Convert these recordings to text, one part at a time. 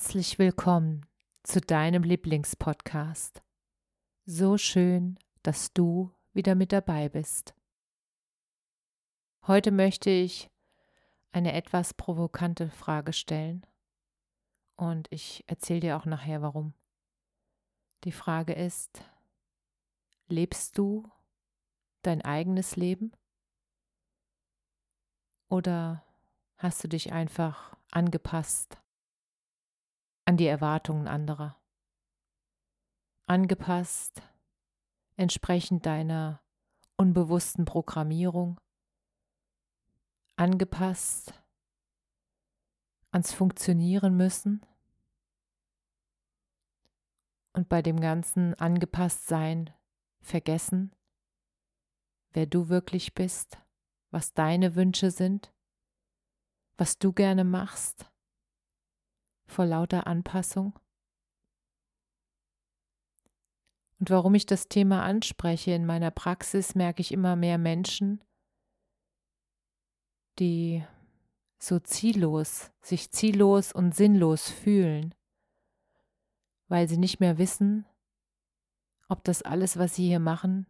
Herzlich willkommen zu deinem Lieblingspodcast. So schön, dass du wieder mit dabei bist. Heute möchte ich eine etwas provokante Frage stellen und ich erzähle dir auch nachher warum. Die Frage ist, lebst du dein eigenes Leben oder hast du dich einfach angepasst an die Erwartungen anderer. Angepasst entsprechend deiner unbewussten Programmierung. Angepasst ans Funktionieren müssen. Und bei dem ganzen Angepasstsein vergessen, wer du wirklich bist, was deine Wünsche sind, was du gerne machst vor lauter Anpassung? Und warum ich das Thema anspreche in meiner Praxis, merke ich immer mehr Menschen, die so ziellos, sich ziellos und sinnlos fühlen, weil sie nicht mehr wissen, ob das alles, was sie hier machen,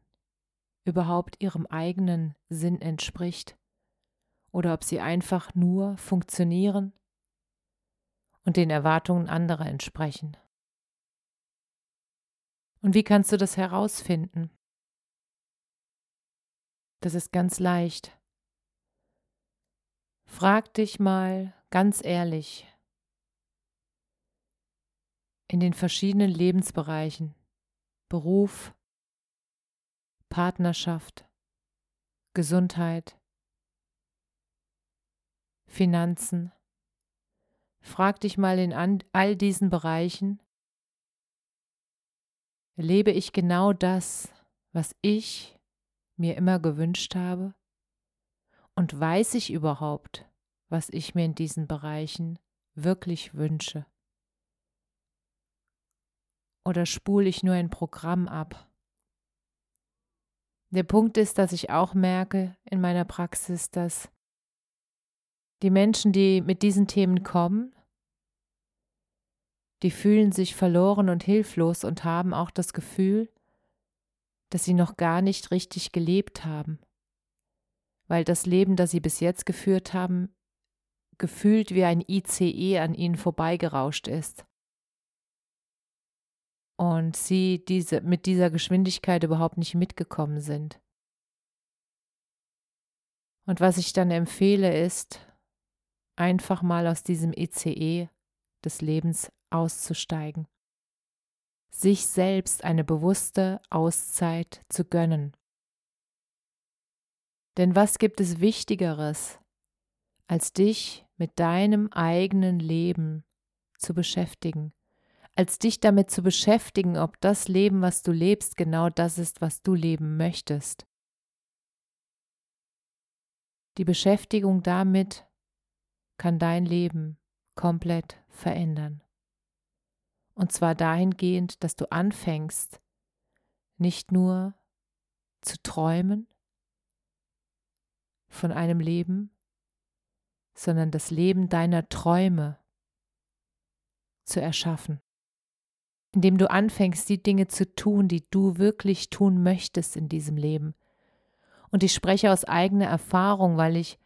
überhaupt ihrem eigenen Sinn entspricht oder ob sie einfach nur funktionieren und den Erwartungen anderer entsprechen. Und wie kannst du das herausfinden? Das ist ganz leicht. Frag dich mal ganz ehrlich in den verschiedenen Lebensbereichen, Beruf, Partnerschaft, Gesundheit, Finanzen, Frag dich mal in all diesen Bereichen, lebe ich genau das, was ich mir immer gewünscht habe? Und weiß ich überhaupt, was ich mir in diesen Bereichen wirklich wünsche? Oder spule ich nur ein Programm ab? Der Punkt ist, dass ich auch merke in meiner Praxis, dass die Menschen, die mit diesen Themen kommen, die fühlen sich verloren und hilflos und haben auch das Gefühl, dass sie noch gar nicht richtig gelebt haben, weil das Leben, das sie bis jetzt geführt haben, gefühlt wie ein ICE an ihnen vorbeigerauscht ist. Und sie diese, mit dieser Geschwindigkeit überhaupt nicht mitgekommen sind. Und was ich dann empfehle, ist, einfach mal aus diesem ICE des Lebens auszusteigen, sich selbst eine bewusste Auszeit zu gönnen. Denn was gibt es Wichtigeres, als dich mit deinem eigenen Leben zu beschäftigen, als dich damit zu beschäftigen, ob das Leben, was du lebst, genau das ist, was du leben möchtest. Die Beschäftigung damit kann dein Leben komplett verändern. Und zwar dahingehend, dass du anfängst, nicht nur zu träumen von einem Leben, sondern das Leben deiner Träume zu erschaffen, indem du anfängst, die Dinge zu tun, die du wirklich tun möchtest in diesem Leben. Und ich spreche aus eigener Erfahrung, weil ich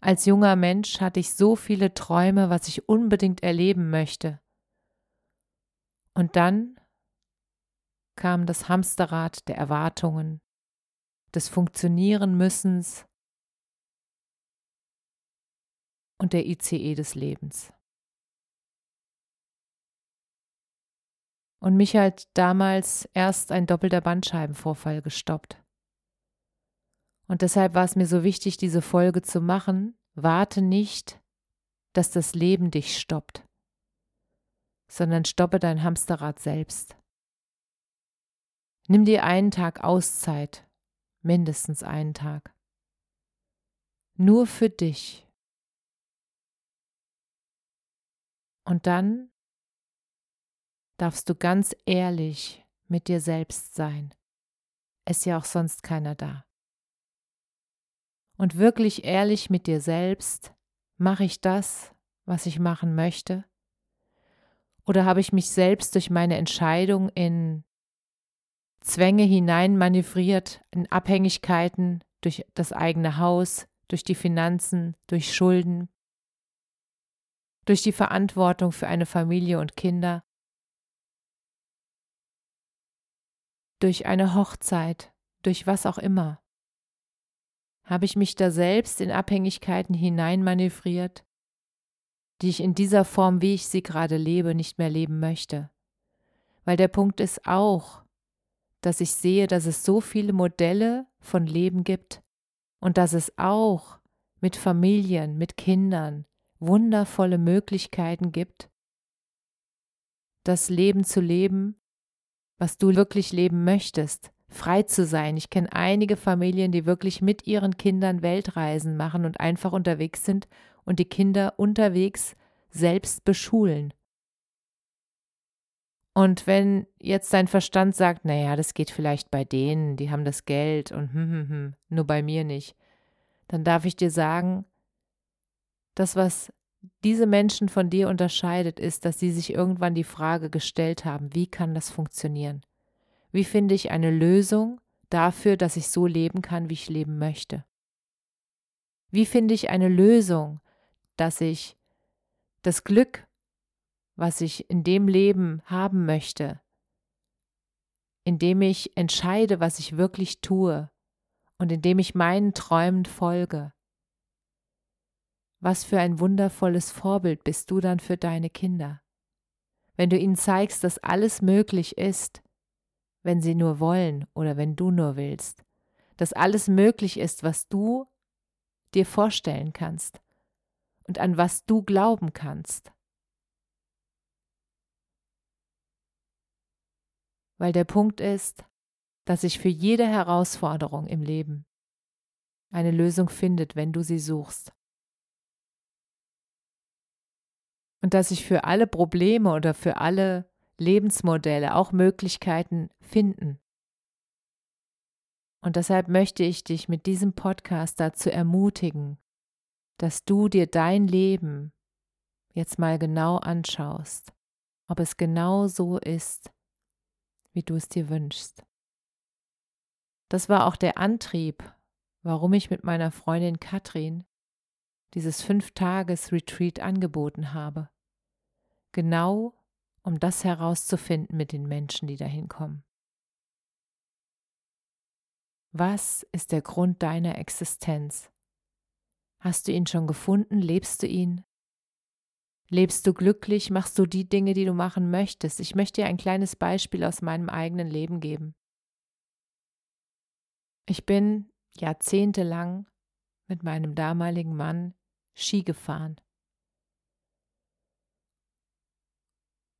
als junger Mensch hatte ich so viele Träume, was ich unbedingt erleben möchte. Und dann kam das Hamsterrad der Erwartungen, des Funktionieren-Müssens und der ICE des Lebens. Und mich hat damals erst ein doppelter Bandscheibenvorfall gestoppt. Und deshalb war es mir so wichtig, diese Folge zu machen. Warte nicht, dass das Leben dich stoppt, sondern stoppe dein Hamsterrad selbst. Nimm dir einen Tag Auszeit, mindestens einen Tag. Nur für dich. Und dann darfst du ganz ehrlich mit dir selbst sein. Ist ja auch sonst keiner da. Und wirklich ehrlich mit dir selbst, mache ich das, was ich machen möchte? Oder habe ich mich selbst durch meine Entscheidung in Zwänge hineinmanövriert, in Abhängigkeiten durch das eigene Haus, durch die Finanzen, durch Schulden, durch die Verantwortung für eine Familie und Kinder, durch eine Hochzeit, durch was auch immer. Habe ich mich da selbst in Abhängigkeiten hineinmanövriert, die ich in dieser Form, wie ich sie gerade lebe, nicht mehr leben möchte? Weil der Punkt ist auch, dass ich sehe, dass es so viele Modelle von Leben gibt und dass es auch mit Familien, mit Kindern wundervolle Möglichkeiten gibt, das Leben zu leben, was du wirklich leben möchtest, frei zu sein. Ich kenne einige Familien, die wirklich mit ihren Kindern Weltreisen machen und einfach unterwegs sind und die Kinder unterwegs selbst beschulen. Und wenn jetzt dein Verstand sagt, naja, das geht vielleicht bei denen, die haben das Geld und hm, hm, hm, nur bei mir nicht, dann darf ich dir sagen, das, was diese Menschen von dir unterscheidet, ist, dass sie sich irgendwann die Frage gestellt haben, wie kann das funktionieren? Wie finde ich eine Lösung dafür, dass ich so leben kann, wie ich leben möchte? Wie finde ich eine Lösung, dass ich das Glück, was ich in dem Leben haben möchte, indem ich entscheide, was ich wirklich tue und indem ich meinen Träumen folge. Was für ein wundervolles Vorbild bist du dann für deine Kinder, wenn du ihnen zeigst, dass alles möglich ist, wenn sie nur wollen oder wenn du nur willst, dass alles möglich ist, was du dir vorstellen kannst und an was du glauben kannst. weil der Punkt ist, dass sich für jede Herausforderung im Leben eine Lösung findet, wenn du sie suchst. Und dass sich für alle Probleme oder für alle Lebensmodelle auch Möglichkeiten finden. Und deshalb möchte ich dich mit diesem Podcast dazu ermutigen, dass du dir dein Leben jetzt mal genau anschaust, ob es genau so ist, wie du es dir wünschst. Das war auch der Antrieb, warum ich mit meiner Freundin Katrin dieses Fünf-Tages-Retreat angeboten habe. Genau um das herauszufinden mit den Menschen, die dahin kommen. Was ist der Grund deiner Existenz? Hast du ihn schon gefunden? Lebst du ihn? Lebst du glücklich? Machst du die Dinge, die du machen möchtest? Ich möchte dir ein kleines Beispiel aus meinem eigenen Leben geben. Ich bin jahrzehntelang mit meinem damaligen Mann Ski gefahren.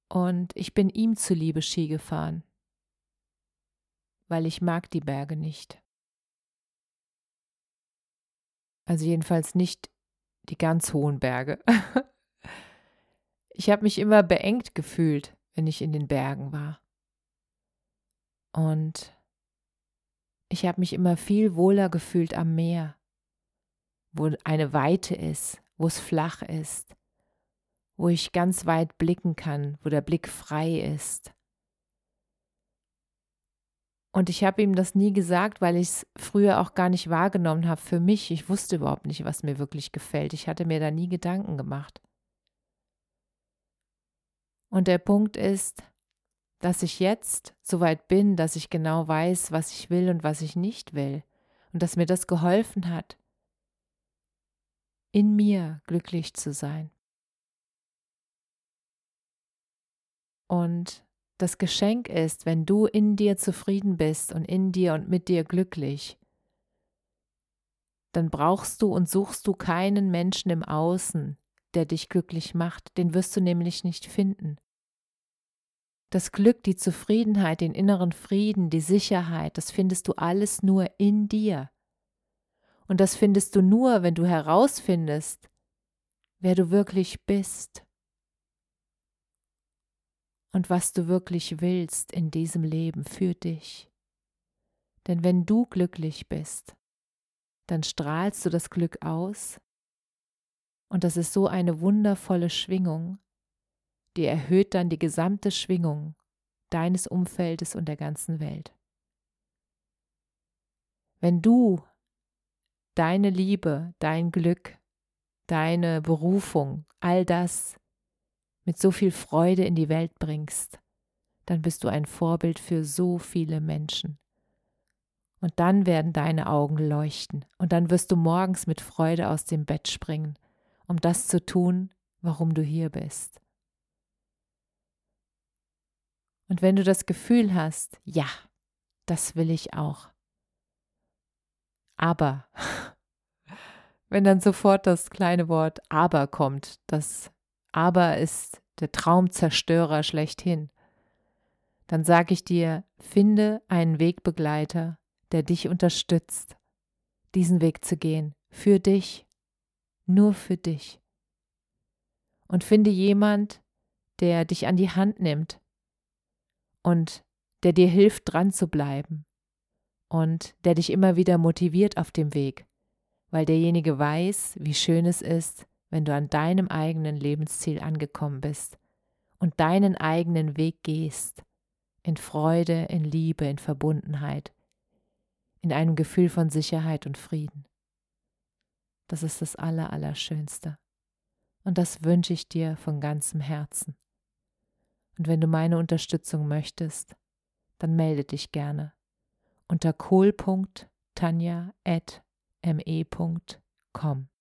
Und ich bin ihm zuliebe Ski gefahren, weil ich mag die Berge nicht. Also jedenfalls nicht die ganz hohen Berge. Ich habe mich immer beengt gefühlt, wenn ich in den Bergen war. Und ich habe mich immer viel wohler gefühlt am Meer, wo eine Weite ist, wo es flach ist, wo ich ganz weit blicken kann, wo der Blick frei ist. Und ich habe ihm das nie gesagt, weil ich es früher auch gar nicht wahrgenommen habe für mich. Ich wusste überhaupt nicht, was mir wirklich gefällt. Ich hatte mir da nie Gedanken gemacht. Und der Punkt ist, dass ich jetzt so weit bin, dass ich genau weiß, was ich will und was ich nicht will. Und dass mir das geholfen hat, in mir glücklich zu sein. Und das Geschenk ist, wenn du in dir zufrieden bist und in dir und mit dir glücklich, dann brauchst du und suchst du keinen Menschen im Außen, der dich glücklich macht, den wirst du nämlich nicht finden. Das Glück, die Zufriedenheit, den inneren Frieden, die Sicherheit, das findest du alles nur in dir. Und das findest du nur, wenn du herausfindest, wer du wirklich bist und was du wirklich willst in diesem Leben für dich. Denn wenn du glücklich bist, dann strahlst du das Glück aus und das ist so eine wundervolle Schwingung, die erhöht dann die gesamte Schwingung deines Umfeldes und der ganzen Welt. Wenn du deine Liebe, dein Glück, deine Berufung, all das mit so viel Freude in die Welt bringst, dann bist du ein Vorbild für so viele Menschen. Und dann werden deine Augen leuchten und dann wirst du morgens mit Freude aus dem Bett springen, um das zu tun, warum du hier bist. Und wenn du das Gefühl hast, ja, das will ich auch. Aber, wenn dann sofort das kleine Wort aber kommt, das aber ist der Traumzerstörer schlechthin, dann sage ich dir, finde einen Wegbegleiter, der dich unterstützt, diesen Weg zu gehen, für dich, nur für dich. Und finde jemand, der dich an die Hand nimmt, und der dir hilft, dran zu bleiben und der dich immer wieder motiviert auf dem Weg, weil derjenige weiß, wie schön es ist, wenn du an deinem eigenen Lebensziel angekommen bist und deinen eigenen Weg gehst, in Freude, in Liebe, in Verbundenheit, in einem Gefühl von Sicherheit und Frieden. Das ist das Allerallerschönste. Und das wünsche ich dir von ganzem Herzen. Und wenn du meine Unterstützung möchtest, dann melde dich gerne unter kohl.tanja.me.com.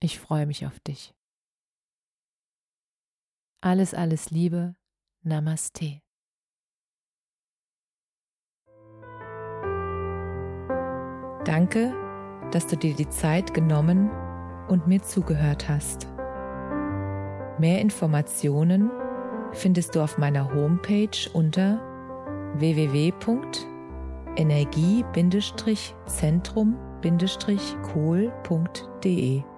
Ich freue mich auf dich. Alles, alles Liebe. Namaste. Danke, dass du dir die Zeit genommen und mir zugehört hast. Mehr Informationen findest du auf meiner Homepage unter www.energie-zentrum-kohl.de.